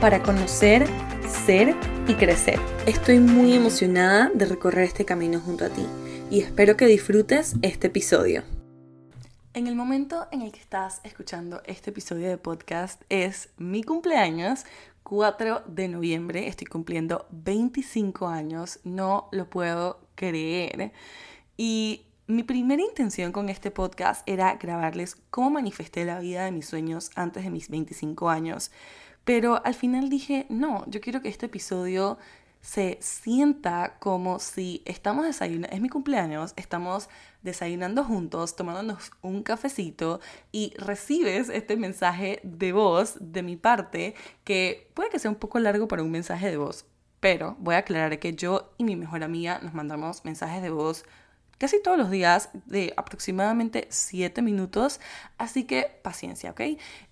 para conocer, ser y crecer. Estoy muy emocionada de recorrer este camino junto a ti y espero que disfrutes este episodio. En el momento en el que estás escuchando este episodio de podcast es mi cumpleaños, 4 de noviembre, estoy cumpliendo 25 años, no lo puedo creer. Y mi primera intención con este podcast era grabarles cómo manifesté la vida de mis sueños antes de mis 25 años. Pero al final dije, no, yo quiero que este episodio se sienta como si estamos desayunando, es mi cumpleaños, estamos desayunando juntos, tomándonos un cafecito y recibes este mensaje de voz de mi parte que puede que sea un poco largo para un mensaje de voz, pero voy a aclarar que yo y mi mejor amiga nos mandamos mensajes de voz casi todos los días de aproximadamente 7 minutos, así que paciencia, ¿ok?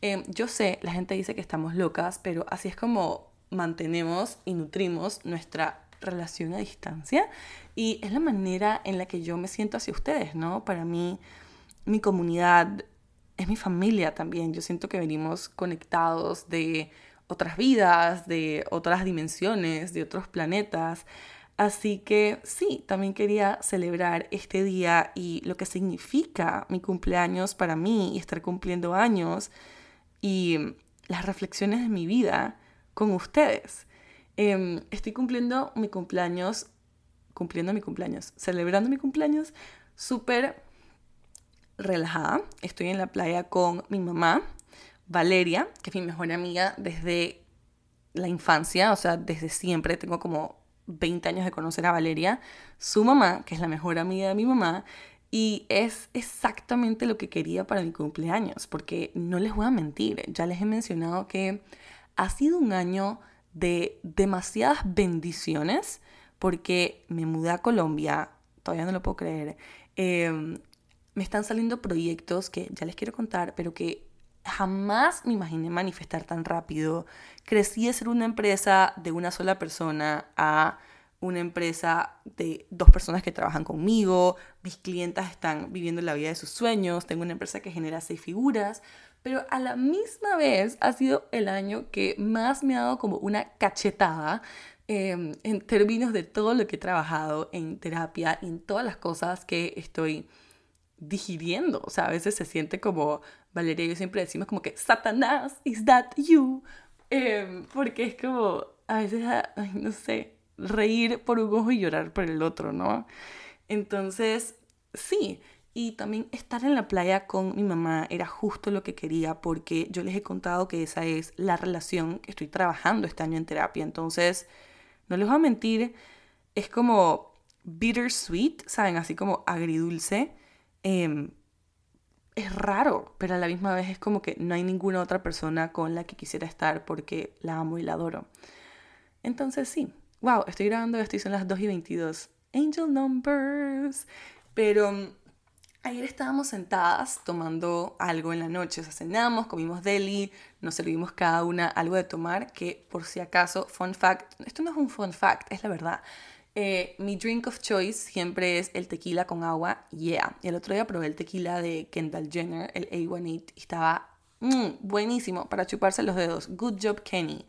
Em, yo sé, la gente dice que estamos locas, pero así es como mantenemos y nutrimos nuestra relación a distancia y es la manera en la que yo me siento hacia ustedes, ¿no? Para mí, mi comunidad es mi familia también, yo siento que venimos conectados de otras vidas, de otras dimensiones, de otros planetas. Así que sí, también quería celebrar este día y lo que significa mi cumpleaños para mí y estar cumpliendo años y las reflexiones de mi vida con ustedes. Em, estoy cumpliendo mi cumpleaños, cumpliendo mi cumpleaños, celebrando mi cumpleaños súper relajada. Estoy en la playa con mi mamá, Valeria, que es mi mejor amiga desde la infancia, o sea, desde siempre. Tengo como 20 años de conocer a Valeria, su mamá, que es la mejor amiga de mi mamá, y es exactamente lo que quería para mi cumpleaños, porque no les voy a mentir, ya les he mencionado que ha sido un año de demasiadas bendiciones, porque me mudé a Colombia, todavía no lo puedo creer, em, me están saliendo proyectos que ya les quiero contar, pero que jamás me imaginé manifestar tan rápido. Crecí de ser una empresa de una sola persona a una empresa de dos personas que trabajan conmigo, mis clientas están viviendo la vida de sus sueños, tengo una empresa que genera seis figuras, pero a la misma vez ha sido el año que más me ha dado como una cachetada em, en términos de todo lo que he trabajado en terapia en todas las cosas que estoy digiriendo. O sea, a veces se siente como, Valeria y yo siempre decimos como que, Satanás, is that you? Em, porque es como, a veces, ay, no sé, reír por un ojo y llorar por el otro, ¿no? Entonces, sí. Y también estar en la playa con mi mamá era justo lo que quería porque yo les he contado que esa es la relación que estoy trabajando este año en terapia. Entonces, no les voy a mentir, es como bittersweet, ¿saben? Así como agridulce Em, es raro, pero a la misma vez es como que no hay ninguna otra persona con la que quisiera estar porque la amo y la adoro. Entonces sí, wow, estoy grabando esto y son las 2 y 22. Angel numbers. Pero mm, ayer estábamos sentadas tomando algo en la noche, o sea, cenamos, comimos deli, nos servimos cada una algo de tomar, que por si acaso, fun fact, esto no es un fun fact, es la verdad. Eh, mi drink of choice siempre es el tequila con agua, yeah. El otro día probé el tequila de Kendall Jenner, el A18, y estaba mm, buenísimo para chuparse los dedos. Good job, Kenny.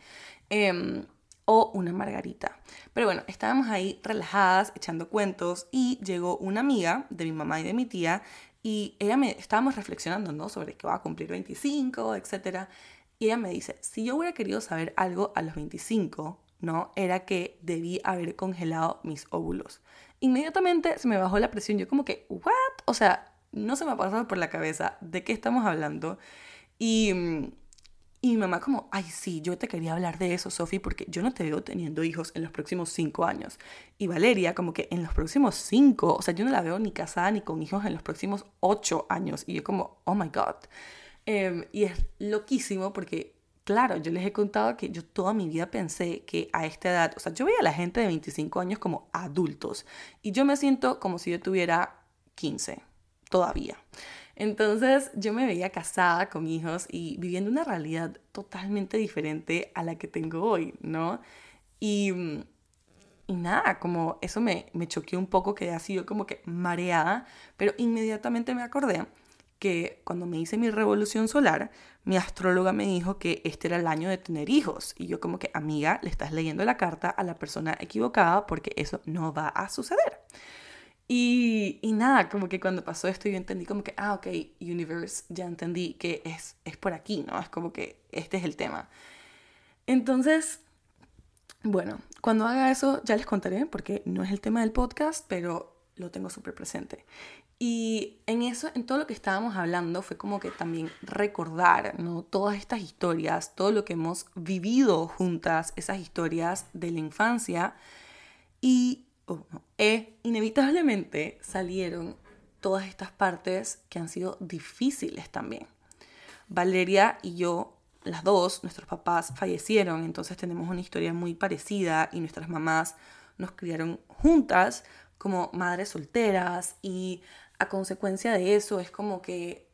Em, o una margarita. Pero bueno, estábamos ahí relajadas, echando cuentos, y llegó una amiga de mi mamá y de mi tía, y ella me estábamos reflexionando, ¿no? Sobre que va a cumplir 25, etc. Y ella me dice, si yo hubiera querido saber algo a los 25, ¿no? Era que debí haber congelado mis óvulos. Inmediatamente se me bajó la presión, yo como que, ¿what? O sea, no se me ha pasado por la cabeza de qué estamos hablando. Y, y mi mamá como, ay, sí, yo te quería hablar de eso, Sofi, porque yo no te veo teniendo hijos en los próximos cinco años. Y Valeria como que en los próximos cinco, o sea, yo no la veo ni casada ni con hijos en los próximos ocho años. Y yo como, oh my God. Em, y es loquísimo porque claro, yo les he contado que yo toda mi vida pensé que a esta edad, o sea, yo veía a la gente de 25 años como adultos y yo me siento como si yo tuviera 15 todavía. Entonces yo me veía casada con hijos y viviendo una realidad totalmente diferente a la que tengo hoy, ¿no? Y, y nada, como eso me, me choqueó un poco, que ha sido como que mareada, pero inmediatamente me acordé que cuando me hice mi revolución solar, mi astróloga me dijo que este era el año de tener hijos. Y yo como que, amiga, le estás leyendo la carta a la persona equivocada porque eso no va a suceder. Y, y, nada, como que cuando pasó esto yo entendí como que, ah, ok, universe, ya entendí que es, es por aquí, ¿no? Es como que este es el tema. Entonces, bueno, cuando haga eso ya les contaré porque no es el tema del podcast, pero lo tengo súper presente. Y en eso, en todo lo que estábamos hablando, fue como que también recordar, ¿no? Todas estas historias, todo lo que hemos vivido juntas, esas historias de la infancia. Y oh, e inevitablemente salieron todas estas partes que han sido difíciles también. Valeria y yo, las dos, nuestros papás fallecieron, entonces tenemos una historia muy parecida y nuestras mamás nos criaron juntas como madres solteras y a consecuencia de eso es como que,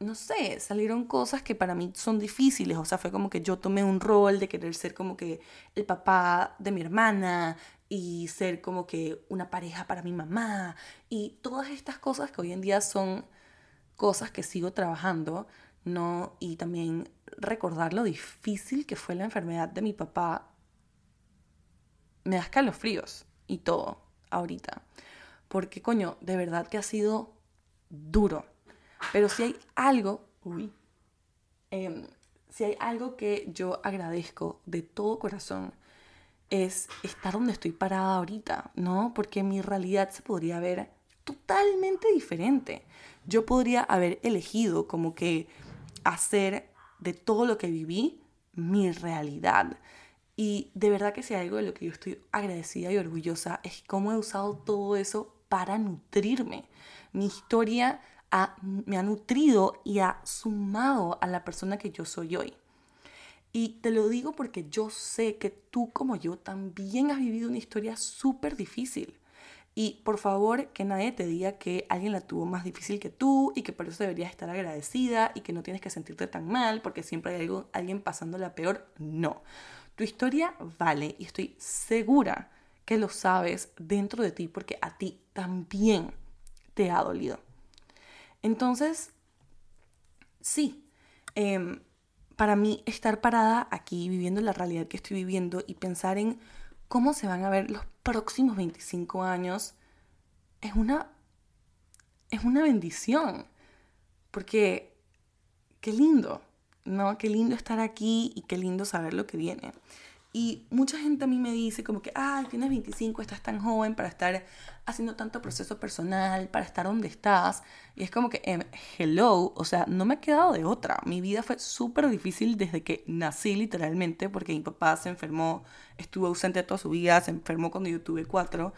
no sé, salieron cosas que para mí son difíciles. O sea, fue como que yo tomé un rol de querer ser como que el papá de mi hermana y ser como que una pareja para mi mamá y todas estas cosas que hoy en día son cosas que sigo trabajando, ¿no? Y también recordar lo difícil que fue la enfermedad de mi papá me da escalofríos y todo ahorita porque coño, de verdad que ha sido duro. Pero si hay algo, uy, em, si hay algo que yo agradezco de todo corazón, es estar donde estoy parada ahorita, ¿no? Porque mi realidad se podría ver totalmente diferente. Yo podría haber elegido como que hacer de todo lo que viví mi realidad. Y de verdad que si hay algo de lo que yo estoy agradecida y orgullosa es cómo he usado todo eso para nutrirme. Mi historia me ha nutrido y ha sumado a la persona que yo soy hoy. Y te lo digo porque yo sé que tú como yo también has vivido una historia súper difícil. Y por favor, que nadie te diga que alguien la tuvo más difícil que tú y que por eso deberías estar agradecida y que no tienes que sentirte tan mal porque siempre hay algo, alguien pasándola peor. No. Tu historia vale y estoy segura que lo sabes dentro de ti porque a ti también te ha dolido. Entonces, sí, em, para mí estar parada aquí viviendo la realidad que estoy viviendo y pensar en cómo se van a ver los próximos 25 años es una, es una bendición. Porque qué lindo, ¿no? Qué lindo estar aquí y qué lindo saber lo que viene. Y mucha gente a mí me dice como que, ah, tienes 25, estás tan joven para estar haciendo tanto proceso personal, para estar donde estás. Y es como que, em, hello, o sea, no me ha quedado de otra. Mi vida fue súper difícil desde que nací literalmente, porque mi papá se enfermó, estuvo ausente toda su vida, se enfermó cuando yo tuve cuatro.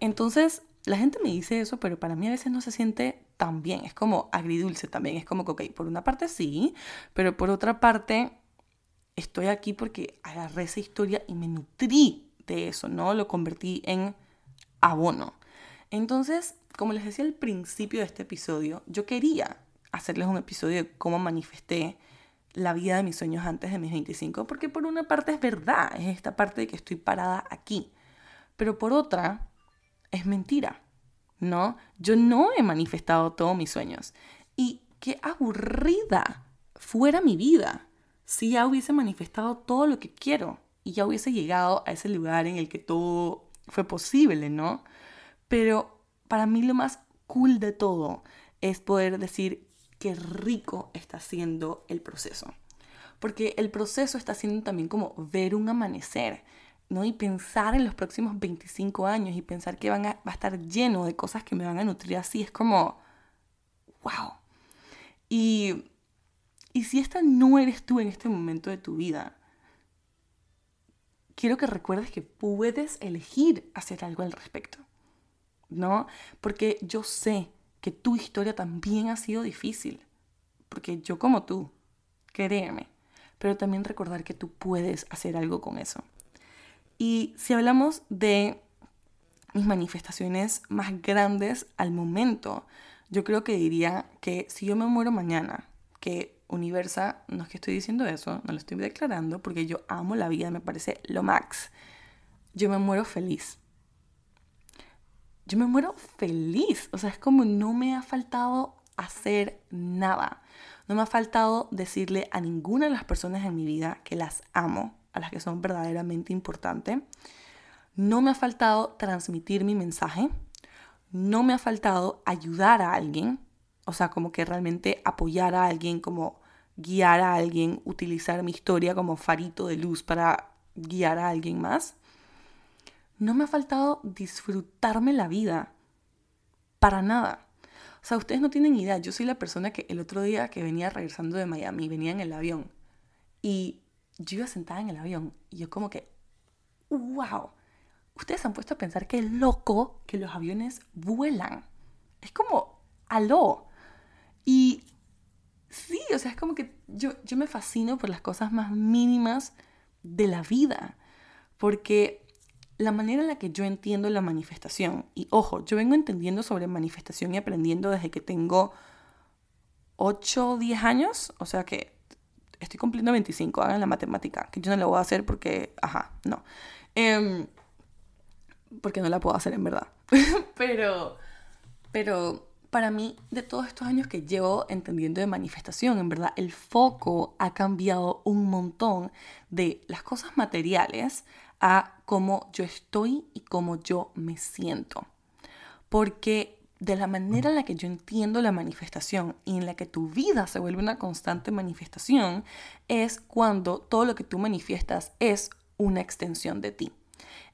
Entonces, la gente me dice eso, pero para mí a veces no se siente tan bien. Es como agridulce también. Es como que, ok, por una parte sí, pero por otra parte estoy aquí porque agarré esa historia y me nutrí de eso, ¿no? Lo convertí en abono. Entonces, como les decía al principio de este episodio, yo quería hacerles un episodio de cómo manifesté la vida de mis sueños antes de mis 25, porque por una parte es verdad, es esta parte de que estoy parada aquí, pero por otra es mentira, ¿no? Yo no he manifestado todos mis sueños y qué aburrida fuera mi vida si ya hubiese manifestado todo lo que quiero y ya hubiese llegado a ese lugar en el que todo fue posible, ¿no? Pero para mí lo más cool de todo es poder decir qué rico está siendo el proceso. Porque el proceso está siendo también como ver un amanecer, ¿no? Y pensar en los próximos 25 años y pensar que van a, va a estar lleno de cosas que me van a nutrir así, es como, wow. Y y si esta no eres tú en este momento de tu vida, quiero que recuerdes que puedes elegir hacer algo al respecto. ¿No? Porque yo sé que tu historia también ha sido difícil. Porque yo como tú, créeme, pero también recordar que tú puedes hacer algo con eso. Y si hablamos de mis manifestaciones más grandes al momento, yo creo que diría que si yo me muero mañana, que Universa, no es que estoy diciendo eso, no lo estoy declarando, porque yo amo la vida, me parece lo max. Yo me muero feliz. Yo me muero feliz. O sea, es como no me ha faltado hacer nada. No me ha faltado decirle a ninguna de las personas en mi vida que las amo, a las que son verdaderamente importantes. No me ha faltado transmitir mi mensaje. No me ha faltado ayudar a alguien. O sea, como que realmente apoyar a alguien, como guiar a alguien, utilizar mi historia como farito de luz para guiar a alguien más. No me ha faltado disfrutarme la vida. Para nada. O sea, ustedes no tienen idea. Yo soy la persona que el otro día que venía regresando de Miami, venía en el avión. Y yo iba sentada en el avión. Y yo como que, wow. Ustedes han puesto a pensar que es loco que los aviones vuelan. Es como, aló. Y sí, o sea, es como que yo, yo me fascino por las cosas más mínimas de la vida. Porque la manera en la que yo entiendo la manifestación, y ojo, yo vengo entendiendo sobre manifestación y aprendiendo desde que tengo 8 o 10 años, o sea que estoy cumpliendo 25, hagan la matemática, que yo no la voy a hacer porque, ajá, no. Em, porque no la puedo hacer en verdad. pero, pero para mí, de todos estos años que llevo entendiendo de manifestación, en verdad, el foco ha cambiado un montón de las cosas materiales a cómo yo estoy y cómo yo me siento. Porque de la manera en la que yo entiendo la manifestación y en la que tu vida se vuelve una constante manifestación es cuando todo lo que tú manifiestas es una extensión de ti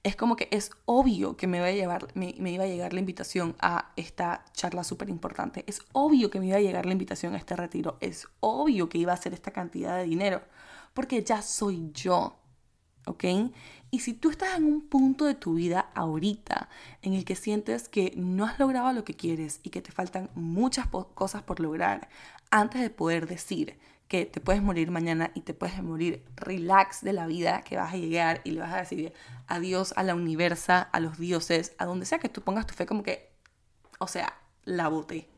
es como que es obvio que me, va a llevar, me, iba a llegar la invitación a esta charla súper importante. Es obvio que me iba a llegar la invitación a este retiro. Es obvio que iba a ser esta cantidad de dinero. Porque ya soy yo. ¿Ok? Y si tú estás en un punto de tu vida ahorita en el que sientes que no has logrado lo que quieres y que te faltan muchas cosas por lograr antes de poder decir que te puedes morir mañana y te puedes morir relax de la vida, que vas a llegar y le vas a decir adiós a la universa, a los dioses, a donde sea que tú pongas tu fe como que, o sea, la boté.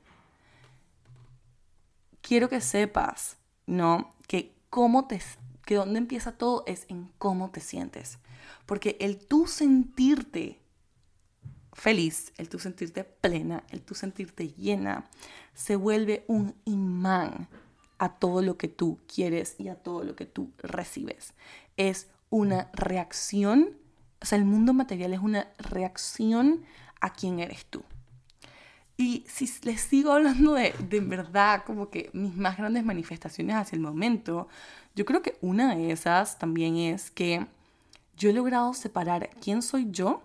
Quiero que sepas, ¿no? Que cómo te, que donde empieza todo es en cómo te sientes. Porque el tú sentirte feliz, el tú sentirte plena, el tú sentirte llena, se vuelve un imán a todo lo que tú quieres y a todo lo que tú recibes. Es una reacción, o sea, el mundo material es una reacción a quién eres tú. Y si les sigo hablando de, de verdad, como que mis más grandes manifestaciones hacia el momento, yo creo que una de esas también es que yo he logrado separar quién soy yo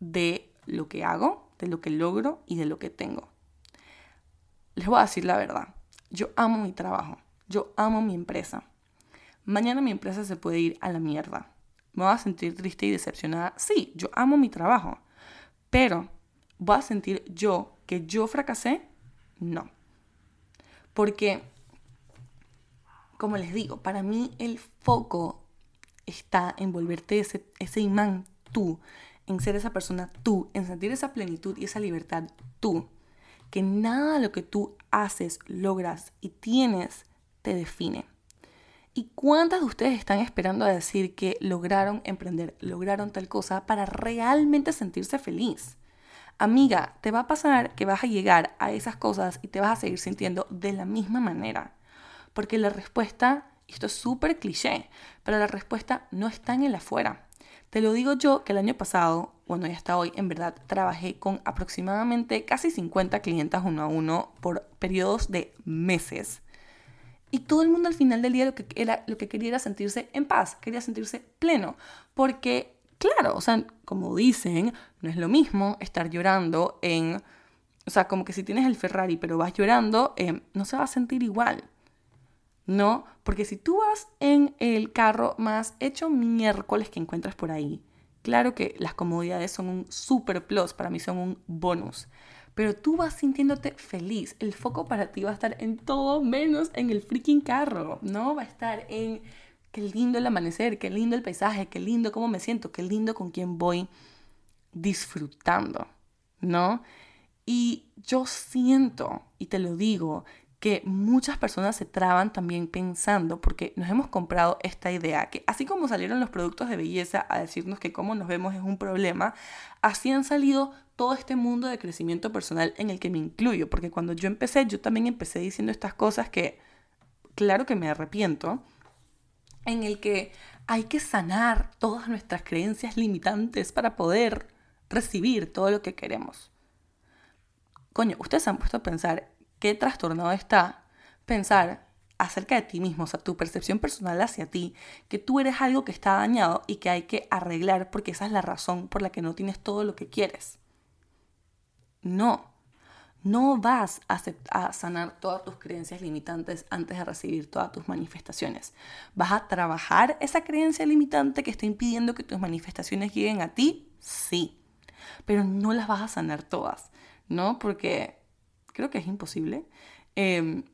de lo que hago, de lo que logro y de lo que tengo. Les voy a decir la verdad. Yo amo mi trabajo. Yo amo mi empresa. Mañana mi empresa se puede ir a la mierda. ¿Me voy a sentir triste y decepcionada? Sí, yo amo mi trabajo. Pero, ¿voy a sentir yo que yo fracasé? No. Porque, como les digo, para mí el foco está en volverte ese, ese imán tú, en ser esa persona tú, en sentir esa plenitud y esa libertad tú que nada de lo que tú haces, logras y tienes te define. ¿Y cuántas de ustedes están esperando a decir que lograron emprender, lograron tal cosa para realmente sentirse feliz? Amiga, te va a pasar que vas a llegar a esas cosas y te vas a seguir sintiendo de la misma manera. Porque la respuesta, esto es súper cliché, pero la respuesta no está en el afuera. Te lo digo yo que el año pasado, bueno, y hasta hoy, en verdad, trabajé con aproximadamente casi 50 clientas uno a uno por periodos de meses. Y todo el mundo al final del día lo que, era, lo que quería era sentirse en paz, quería sentirse pleno. Porque, claro, o sea, como dicen, no es lo mismo estar llorando en... O sea, como que si tienes el Ferrari pero vas llorando, eh, no se va a sentir igual. ¿no? Porque si tú vas en el carro más hecho miércoles que encuentras por ahí, claro que las comodidades son un super plus, para mí son un bonus. pero tú vas sintiéndote feliz. El foco para ti va a estar en todo menos en el freaking carro, ¿no? Va a estar en qué lindo el amanecer, qué lindo el paisaje, qué lindo cómo me siento, qué lindo con quién voy disfrutando, ¿no? Y yo siento, y te lo digo, que muchas personas se traban también pensando, porque nos hemos comprado esta idea, que así como salieron los productos de belleza a decirnos que cómo nos vemos es un problema, así han salido todo este mundo de crecimiento personal en el que me incluyo, porque cuando yo empecé, yo también empecé diciendo estas cosas que, claro que me arrepiento, en el que hay que sanar todas nuestras creencias limitantes para poder recibir todo lo que queremos. Coño, ustedes han puesto a pensar qué trastornado está pensar acerca de ti mismo, o sea, tu percepción personal hacia ti, que tú eres algo que está dañado y que hay que arreglar porque esa es la razón por la que no tienes todo lo que quieres. No, no vas a, sanar todas tus creencias limitantes antes de recibir todas tus manifestaciones. Vas a trabajar esa creencia limitante que está impidiendo que tus manifestaciones lleguen a ti, sí, pero no las vas a sanar todas, ¿no? Porque creo que es imposible. Em,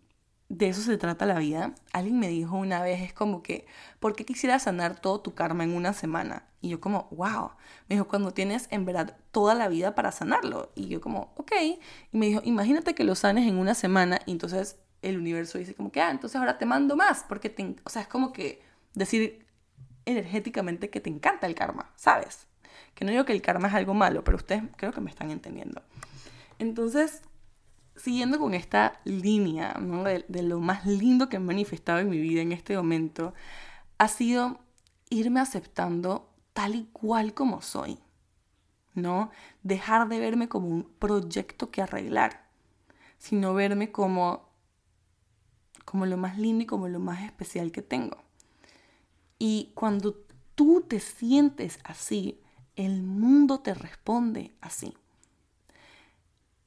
de eso se trata la vida. Alguien me dijo una vez, es como que, ¿por qué quisieras sanar todo tu karma en una semana? Y yo como, wow. Me dijo, cuando tienes en verdad toda la vida para sanarlo. Y yo como, ok. Y me dijo, imagínate que lo sanes en una semana y entonces el universo dice como que, ah, entonces ahora te mando más. Porque, te, o sea, es como que decir energéticamente que te encanta el karma, ¿sabes? Que no digo que el karma es algo malo, pero ustedes creo que me están entendiendo. Entonces, siguiendo con esta línea de, lo más lindo que he manifestado en mi vida en este momento, ha sido irme aceptando tal y cual como soy, ¿no? Dejar de verme como un proyecto que arreglar, sino verme como, como lo más lindo y como lo más especial que tengo. Y cuando tú te sientes así, el mundo te responde así.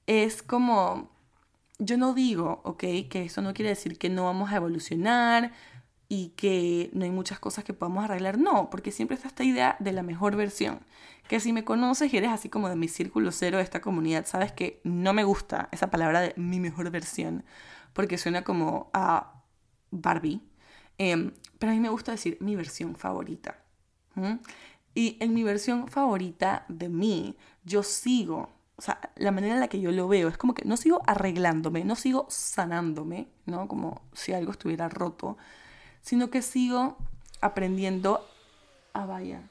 Es como yo no digo, ok, que eso no quiere decir que no vamos a evolucionar y que no hay muchas cosas que podamos arreglar. No, porque siempre está esta idea de la mejor versión. Que si me conoces y eres así como de mi círculo cero de esta comunidad, sabes que no me gusta esa palabra de mi mejor versión, porque suena como a Barbie. Em, pero a mí me gusta decir mi versión favorita. Y en mi versión favorita de mí, yo sigo o sea, la manera en la que yo lo veo es como que no sigo arreglándome, no sigo sanándome, ¿no? Como si algo estuviera roto, sino que sigo aprendiendo a, vaya,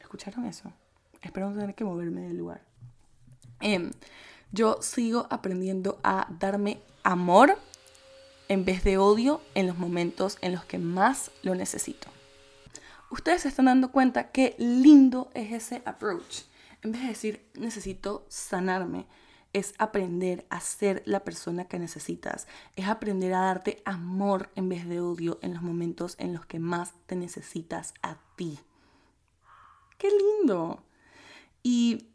¿escucharon eso? Espero no tener que moverme del lugar. Em, yo sigo aprendiendo a darme amor en vez de odio en los momentos en los que más lo necesito. Ustedes se están dando cuenta qué lindo es ese approach en vez de decir necesito sanarme, es aprender a ser la persona que necesitas, es aprender a darte amor en vez de odio en los momentos en los que más te necesitas a ti. ¡Qué lindo! Y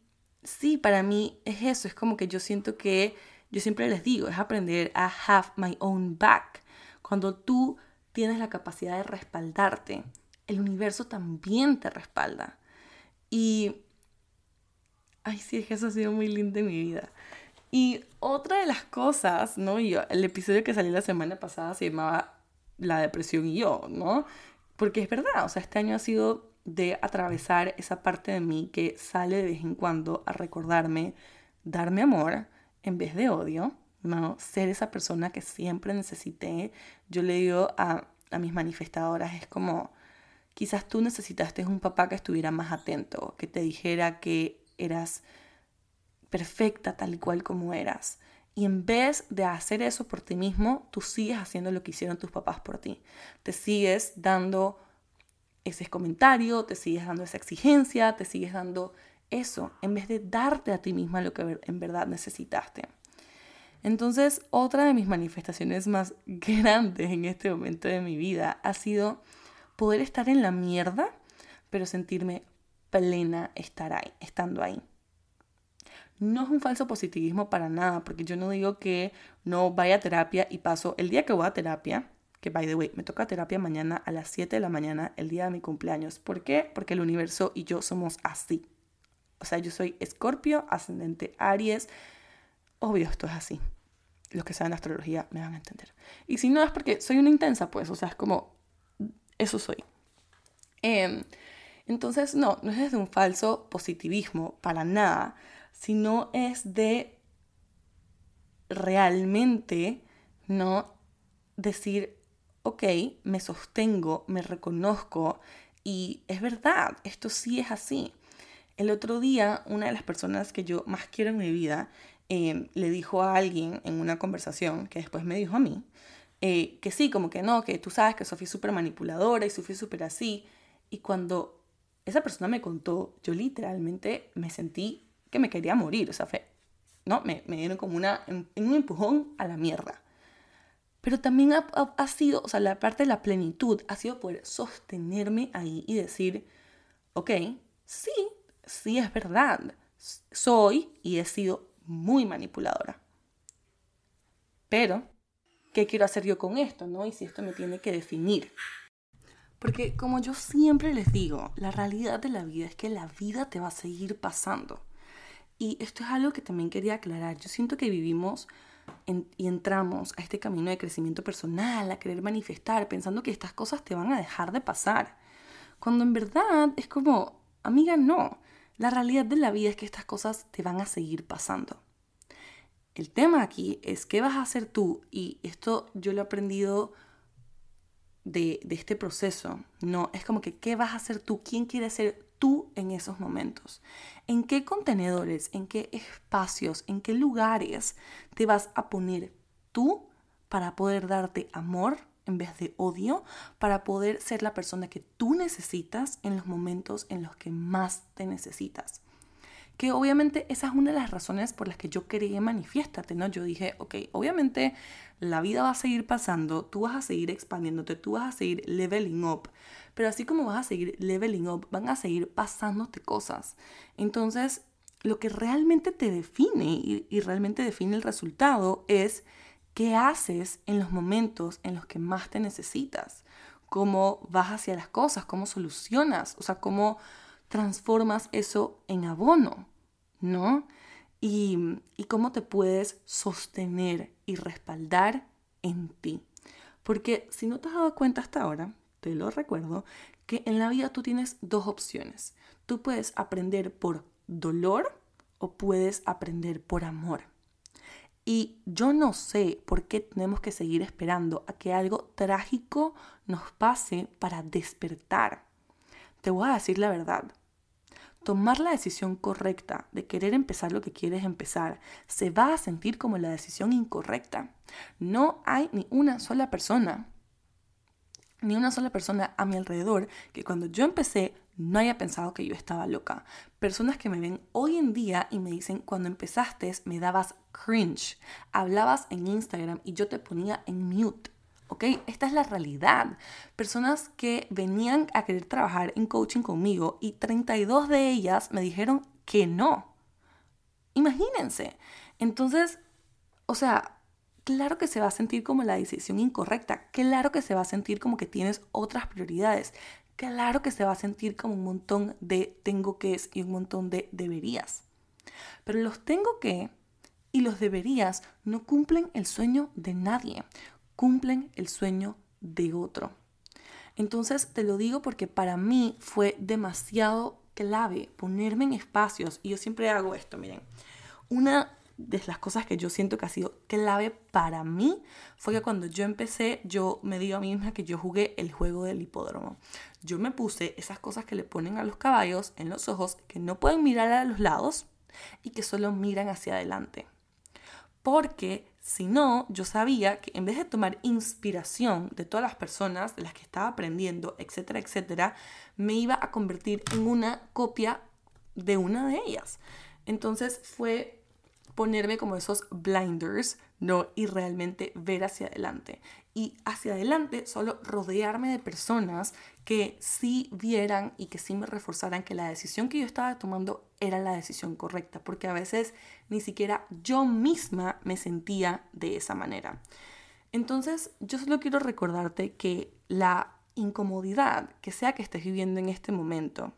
sí, para mí es eso, es como que yo siento que, yo siempre les digo, es aprender a have my own back. Cuando tú tienes la capacidad de respaldarte, el universo también te respalda. Y Ay, sí, es que eso ha sido muy lindo en mi vida. Y otra de las cosas, ¿no? Y el episodio que salió la semana pasada se llamaba La depresión y yo, ¿no? Porque es verdad, o sea, este año ha sido de atravesar esa parte de mí que sale de vez en cuando a recordarme darme amor en vez de odio, ¿no? Ser esa persona que siempre necesité. Yo le digo a, a mis manifestadoras, es como, quizás tú necesitaste un papá que estuviera más atento, que te dijera que eras perfecta tal y cual como eras. Y en vez de hacer eso por ti mismo, tú sigues haciendo lo que hicieron tus papás por ti. Te sigues dando ese comentario, te sigues dando esa exigencia, te sigues dando eso, en vez de darte a ti misma lo que en verdad necesitaste. Entonces, otra de mis manifestaciones más grandes en este momento de mi vida ha sido poder estar en la mierda, pero sentirme plena estar ahí, estando ahí. No es un falso positivismo para nada, porque yo no digo que no vaya a terapia y paso el día que voy a terapia, que by the way, me toca terapia mañana a las 7 de la mañana, el día de mi cumpleaños. ¿Por qué? Porque el universo y yo somos así. O sea, yo soy escorpio, ascendente Aries. obvio esto es así. Los que saben astrología me van a entender. Y si no es porque soy una intensa, pues, o sea, es como, eso soy. Em, entonces, no, no es desde un falso positivismo, para nada, sino es de realmente, ¿no? Decir, ok, me sostengo, me reconozco y es verdad, esto sí es así. El otro día, una de las personas que yo más quiero en mi vida em, le dijo a alguien en una conversación, que después me dijo a mí, eh, que sí, como que no, que tú sabes que Sofía es súper manipuladora y Sofía es súper así. Y cuando esa persona me contó, yo literalmente me sentí que me quería morir, o sea, ¿no? Me, me dieron como una, un empujón a la mierda. Pero también ha, ha, sido, o sea, la parte de la plenitud ha sido poder sostenerme ahí y decir, ok, sí, sí es verdad, soy y he sido muy manipuladora. Pero, ¿qué quiero hacer yo con esto, no? Y si esto me tiene que definir. Porque como yo siempre les digo, la realidad de la vida es que la vida te va a seguir pasando. Y esto es algo que también quería aclarar. Yo siento que vivimos y entramos a este camino de crecimiento personal, a querer manifestar, pensando que estas cosas te van a dejar de pasar. Cuando en verdad es como, amiga, no. La realidad de la vida es que estas cosas te van a seguir pasando. El tema aquí es qué vas a hacer tú, y esto yo lo he aprendido de, este proceso, no, es como que qué vas a hacer tú, quién quieres ser tú en esos momentos. ¿En qué contenedores, en qué espacios, en qué lugares te vas a poner tú para poder darte amor en vez de odio, para poder ser la persona que tú necesitas en los momentos en los que más te necesitas? Que obviamente esa es una de las razones por las que yo quería manifiestarte, ¿no? Yo dije, ok, obviamente la vida va a seguir pasando, tú vas a seguir expandiéndote, tú vas a seguir leveling up, pero así como vas a seguir leveling up, van a seguir pasándote cosas. Entonces, lo que realmente te define y, y realmente define el resultado es qué haces en los momentos en los que más te necesitas, cómo vas hacia las cosas, cómo solucionas, o sea, cómo transformas eso en abono, ¿no? Y, y cómo te puedes sostener y respaldar en ti. Porque si no te has dado cuenta hasta ahora, te lo recuerdo, que en la vida tú tienes dos opciones. Tú puedes aprender por dolor o puedes aprender por amor. Y yo no sé por qué tenemos que seguir esperando a que algo trágico nos pase para despertar. Te voy a decir la verdad. Tomar la decisión correcta de querer empezar lo que quieres empezar se va a sentir como la decisión incorrecta. No hay ni una sola persona, ni una sola persona a mi alrededor que cuando yo empecé no haya pensado que yo estaba loca. Personas que me ven hoy en día y me dicen, cuando empezaste me dabas cringe, hablabas en Instagram y yo te ponía en mute. ¿Ok? Esta es la realidad. Personas que venían a querer trabajar en coaching conmigo y 32 de ellas me dijeron que no. Imagínense. Entonces, o sea, claro que se va a sentir como la decisión incorrecta, claro que se va a sentir como que tienes otras prioridades, claro que se va a sentir como un montón de tengo que y un montón de deberías. Pero los tengo que y los deberías no cumplen el sueño de nadie cumplen el sueño de otro. Entonces te lo digo porque para mí fue demasiado clave ponerme en espacios, y yo siempre hago esto, miren, una de las cosas que yo siento que ha sido clave para mí fue que cuando yo empecé, yo me digo a mí misma que yo jugué el juego del hipódromo. Yo me puse esas cosas que le ponen a los caballos en los ojos, que no pueden mirar a los lados y que solo miran hacia adelante. Porque si no, yo sabía que en vez de tomar inspiración de todas las personas de las que estaba aprendiendo, etcétera, etcétera, me iba a convertir en una copia de una de ellas. Entonces fue ponerme como esos blinders, ¿no? Y realmente ver hacia adelante. Y hacia adelante solo rodearme de personas que sí vieran y que sí me reforzaran que la decisión que yo estaba tomando era la decisión correcta, porque a veces ni siquiera yo misma me sentía de esa manera. Entonces, yo solo quiero recordarte que la incomodidad que sea que estés viviendo en este momento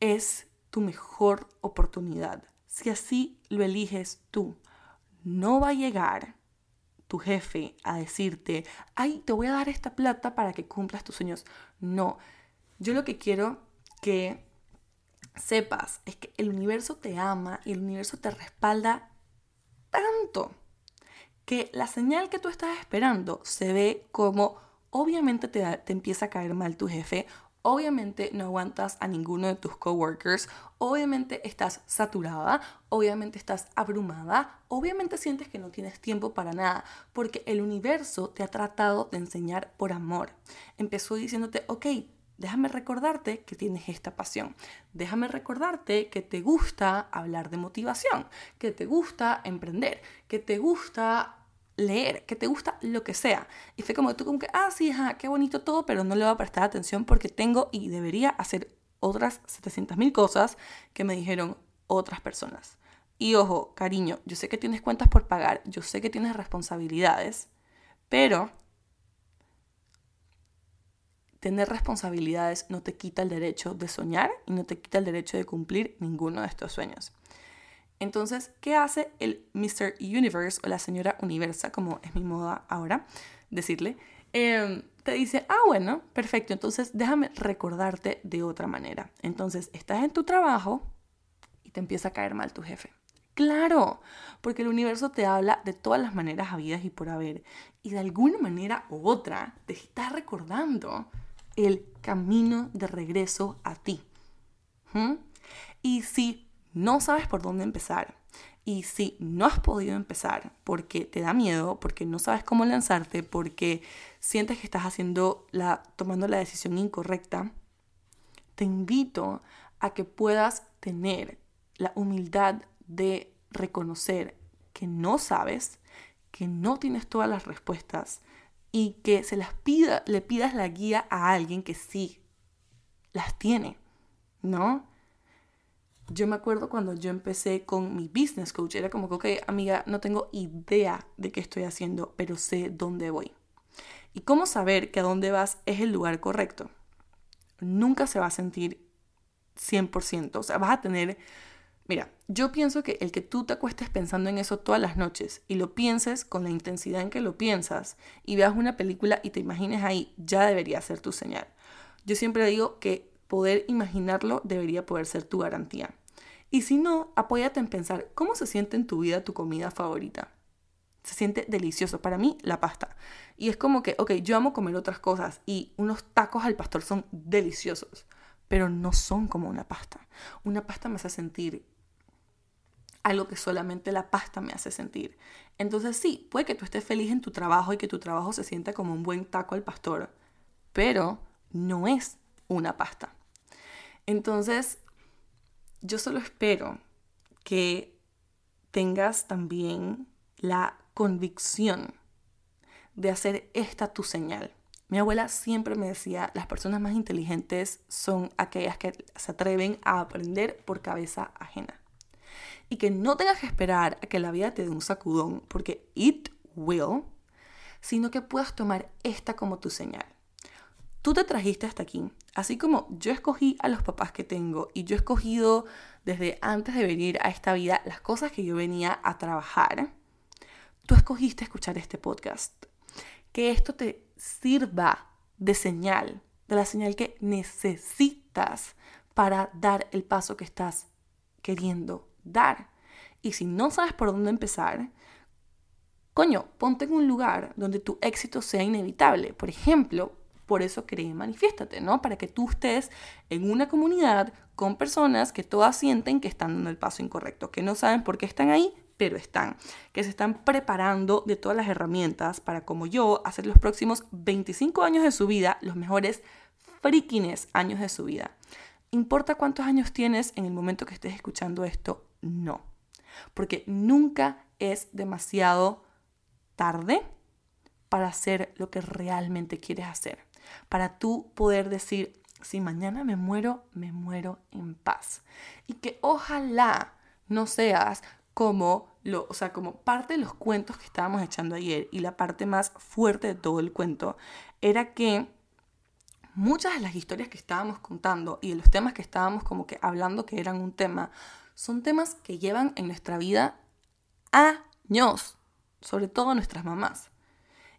es tu mejor oportunidad si así lo eliges tú, no va a llegar tu jefe a decirte, ay, te voy a dar esta plata para que cumplas tus sueños. No, yo lo que quiero que sepas es que el universo te ama y el universo te respalda tanto que la señal que tú estás esperando se ve como obviamente te, te empieza a caer mal tu jefe, obviamente no aguantas a ninguno de tus coworkers, obviamente estás saturada, obviamente estás abrumada, obviamente sientes que no tienes tiempo para nada, porque el universo te ha tratado de enseñar por amor. Empezó diciéndote, ok, déjame recordarte que tienes esta pasión. Déjame recordarte que te gusta hablar de motivación, que te gusta emprender, que te gusta leer, que te gusta lo que sea. Y fue como tú como que, ah, sí, ajá, qué bonito todo, pero no le voy a prestar atención porque tengo y debería hacer otras 700 mil cosas que me dijeron otras personas. Y ojo, cariño, yo sé que tienes cuentas por pagar, yo sé que tienes responsabilidades, pero tener responsabilidades no te quita el derecho de soñar y no te quita el derecho de cumplir ninguno de estos sueños. Entonces, ¿qué hace el Mr. Universe o la señora Universa, como es mi moda ahora decirle? Em, te dice, ah, bueno, perfecto, entonces déjame recordarte de otra manera. Entonces, estás en tu trabajo y te empieza a caer mal tu jefe. Claro, porque el universo te habla de todas las maneras habidas y por haber. Y de alguna manera u otra te está recordando el camino de regreso a ti. ¿Mm? Y si no sabes por dónde empezar y si no has podido empezar porque te da miedo, porque no sabes cómo lanzarte, porque sientes que estás haciendo la, tomando la decisión incorrecta, te invito a que puedas tener la humildad de reconocer que no sabes, que no tienes todas las respuestas y que se las pida, le pidas la guía a alguien que sí las tiene, ¿no? Yo me acuerdo cuando yo empecé con mi business coach, era como que, ok, amiga, no tengo idea de qué estoy haciendo, pero sé dónde voy. ¿Y cómo saber que a dónde vas es el lugar correcto? Nunca se va a sentir 100%, o sea, vas a tener... Mira, yo pienso que el que tú te acuestes pensando en eso todas las noches y lo pienses con la intensidad en que lo piensas y veas una película y te imagines ahí, ya debería ser tu señal. Yo siempre digo que poder imaginarlo debería poder ser tu garantía. Y si no, apóyate en pensar cómo se siente en tu vida tu comida favorita. Se siente delicioso. Para mí, la pasta. Y es como que, ok, yo amo comer otras cosas y unos tacos al pastor son deliciosos, pero no son como una pasta. Una pasta me hace sentir algo que solamente la pasta me hace sentir. Entonces sí, puede que tú estés feliz en tu trabajo y que tu trabajo se sienta como un buen taco al pastor, pero no es una pasta. Entonces, yo solo espero que tengas también la convicción de hacer esta tu señal. Mi abuela siempre me decía, las personas más inteligentes son aquellas que se atreven a aprender por cabeza ajena. Y que no tengas que esperar a que la vida te dé un sacudón, porque it will, sino que puedas tomar esta como tu señal. Tú te trajiste hasta aquí, así como yo escogí a los papás que tengo y yo he escogido desde antes de venir a esta vida las cosas que yo venía a trabajar. Tú escogiste escuchar este podcast. Que esto te sirva de señal, de la señal que necesitas para dar el paso que estás queriendo dar. Y si no sabes por dónde empezar, coño, ponte en un lugar donde tu éxito sea inevitable. Por ejemplo, por eso creé Manifiéstate, ¿no? Para que tú estés en una comunidad con personas que todas sienten que están dando el paso incorrecto, que no saben por qué están ahí, pero están, que se están preparando de todas las herramientas para, como yo, hacer los próximos 25 años de su vida los mejores frikines años de su vida. ¿Importa cuántos años tienes en el momento que estés escuchando esto? No. Porque nunca es demasiado tarde para hacer lo que realmente quieres hacer para tú poder decir, si mañana me muero, me muero en paz. Y que ojalá no seas como lo, o sea, como parte de los cuentos que estábamos echando ayer y la parte más fuerte de todo el cuento era que muchas de las historias que estábamos contando y de los temas que estábamos como que hablando que eran un tema son temas que llevan en nuestra vida años, sobre todo nuestras mamás.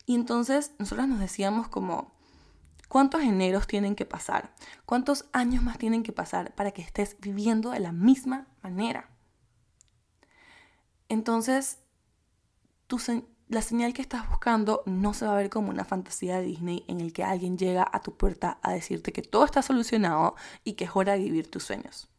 Y entonces nosotras nos decíamos como, ¿cuántos eneros tienen que pasar? ¿Cuántos años más tienen que pasar para que estés viviendo de la misma manera? Entonces, la señal que estás buscando no se va a ver como una fantasía de Disney en el que alguien llega a tu puerta a decirte que todo está solucionado y que es hora de vivir tus sueños.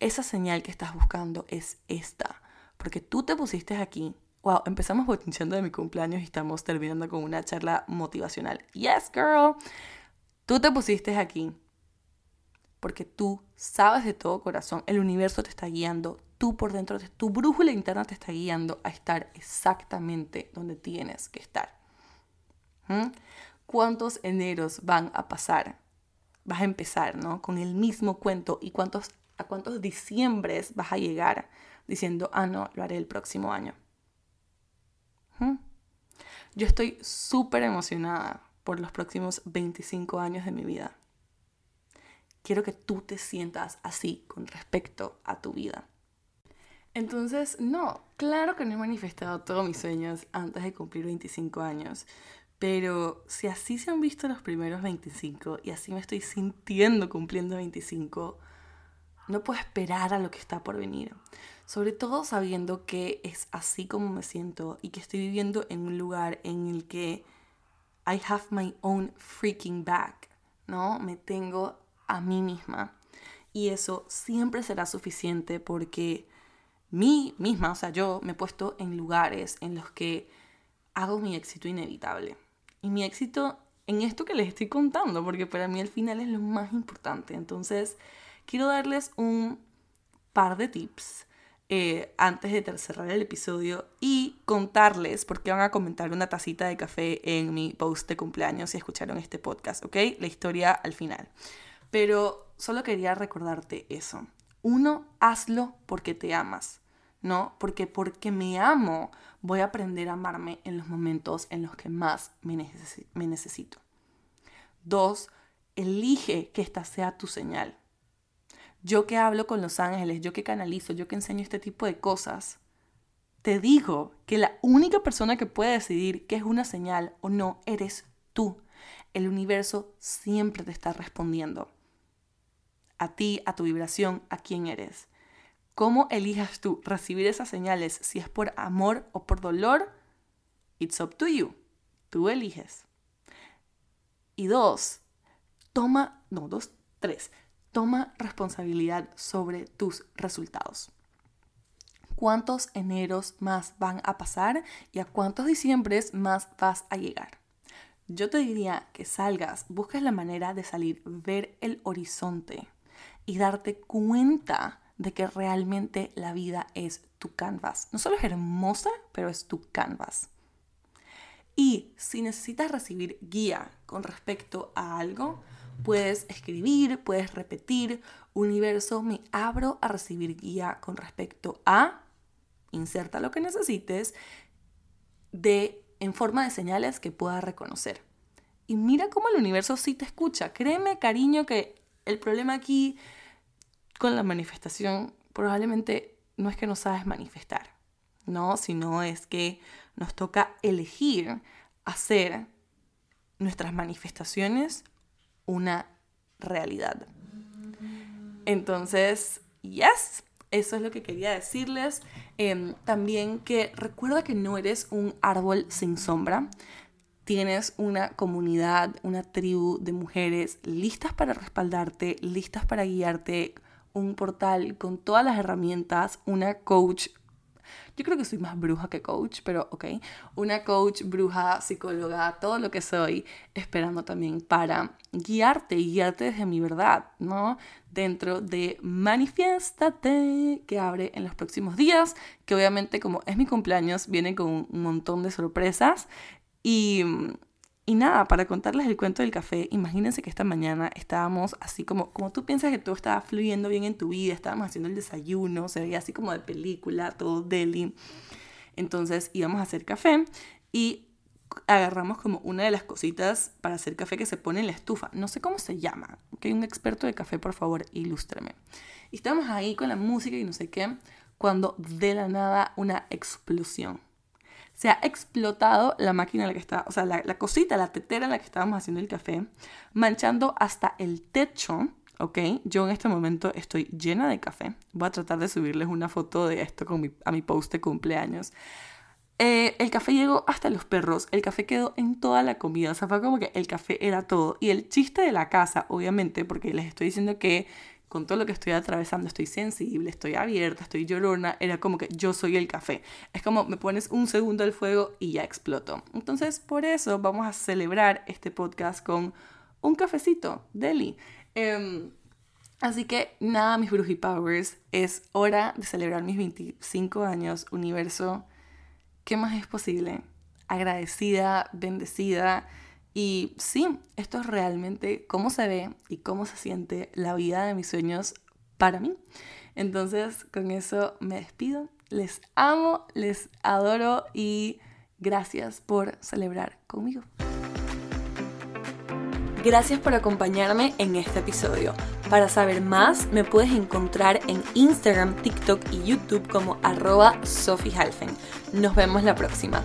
Esa señal que estás buscando es esta, porque tú te pusiste aquí. Wow, empezamos botinchando de mi cumpleaños y estamos terminando con una charla motivacional. Yes, girl. Tú te pusiste aquí porque tú sabes de todo corazón, el universo te está guiando, tú por dentro, tu brújula interna te está guiando a estar exactamente donde tienes que estar. ¿Mm? ¿Cuántos eneros van a pasar? Vas a empezar, ¿no? Con el mismo cuento y cuántos, a cuántos diciembres vas a llegar diciendo, ah, no, lo haré el próximo año. Yo estoy súper emocionada por los próximos 25 años de mi vida. Quiero que tú te sientas así con respecto a tu vida. Entonces, no, claro que no he manifestado todos mis sueños antes de cumplir 25 años, pero si así se han visto los primeros 25 y así me estoy sintiendo cumpliendo 25, no puedo esperar a lo que está por venir. Sobre todo sabiendo que es así como me siento y que estoy viviendo en un lugar en el que I have my own freaking back, ¿no? Me tengo a mí misma. Y eso siempre será suficiente porque mí misma, o sea, yo me he puesto en lugares en los que hago mi éxito inevitable. Y mi éxito en esto que les estoy contando, porque para mí al final es lo más importante. Entonces, quiero darles un par de tips eh, antes de cerrar el episodio y contarles, porque van a comentar una tacita de café en mi post de cumpleaños si escucharon este podcast, ¿ok? La historia al final. Pero solo quería recordarte eso. Uno, hazlo porque te amas, ¿no? Porque porque me amo voy a aprender a amarme en los momentos en los que más me necesito. Dos, elige que esta sea tu señal. Yo que hablo con los ángeles, yo que canalizo, yo que enseño este tipo de cosas, te digo que la única persona que puede decidir qué es una señal o no eres tú. El universo siempre te está respondiendo a ti, a tu vibración, a quién eres. ¿Cómo elijas tú recibir esas señales? Si es por amor o por dolor, it's up to you. Tú eliges. Y dos, toma, no, dos, tres, toma responsabilidad sobre tus resultados. ¿Cuántos eneros más van a pasar y a cuántos diciembres más vas a llegar? Yo te diría que salgas, busques la manera de salir, ver el horizonte y darte cuenta de que realmente la vida es tu canvas. No solo es hermosa, pero es tu canvas. Y si necesitas recibir guía con respecto a algo, puedes escribir, puedes repetir, universo, me abro a recibir guía con respecto a, inserta lo que necesites, de, en forma de señales que pueda reconocer. Y mira cómo el universo sí te escucha. Créeme, cariño, que el problema aquí con la manifestación probablemente no es que no sabes manifestar, ¿no? Sino es que nos toca elegir hacer nuestras manifestaciones una realidad. Entonces, yes, eso es lo que quería decirles. Em, también que recuerda que no eres un árbol sin sombra. Tienes una comunidad, una tribu de mujeres listas para respaldarte, listas para guiarte, un portal con todas las herramientas, una coach. Yo creo que soy más bruja que coach, pero ok. Una coach, bruja, psicóloga, todo lo que soy, esperando también para guiarte y guiarte desde mi verdad, ¿no? Dentro de Manifiéstate, que abre en los próximos días, que obviamente como es mi cumpleaños, viene con un montón de sorpresas. Y y nada, para contarles el cuento del café, imagínense que esta mañana estábamos así como, como tú piensas que todo estaba fluyendo bien en tu vida, estábamos haciendo el desayuno, se veía así como de película, todo deli. Entonces íbamos a hacer café y agarramos como una de las cositas para hacer café que se pone en la estufa. No sé cómo se llama. Que hay un experto de café, por favor, ilústreme. Y estábamos ahí con la música y no sé qué, cuando de la nada una explosión. Se ha explotado la máquina en la que está, o sea, la, cosita, la tetera en la que estábamos haciendo el café, manchando hasta el techo ¿ok? Yo en este momento estoy llena de café. Voy a tratar de subirles una foto de esto con a mi post de cumpleaños. Eh, el café llegó hasta los perros, el café quedó en toda la comida, o sea, fue como que el café era todo. Y el chiste de la casa, obviamente, porque les estoy diciendo que con todo lo que estoy atravesando estoy sensible, estoy abierta, estoy llorona, era como que yo soy el café. Es como me pones un segundo al fuego y ya exploto. Entonces, por eso vamos a celebrar este podcast con un cafecito, Deli. Em, así que nada, mis Powers, es hora de celebrar mis 25 años, universo. ¿Qué más es posible? Agradecida, bendecida. Y sí, esto es realmente cómo se ve y cómo se siente la vida de mis sueños para mí. Entonces, con eso me despido. Les amo, les adoro y gracias por celebrar conmigo. Gracias por acompañarme en este episodio. Para saber más, me puedes encontrar en Instagram, TikTok y YouTube como arroba Sophie Nos vemos la próxima.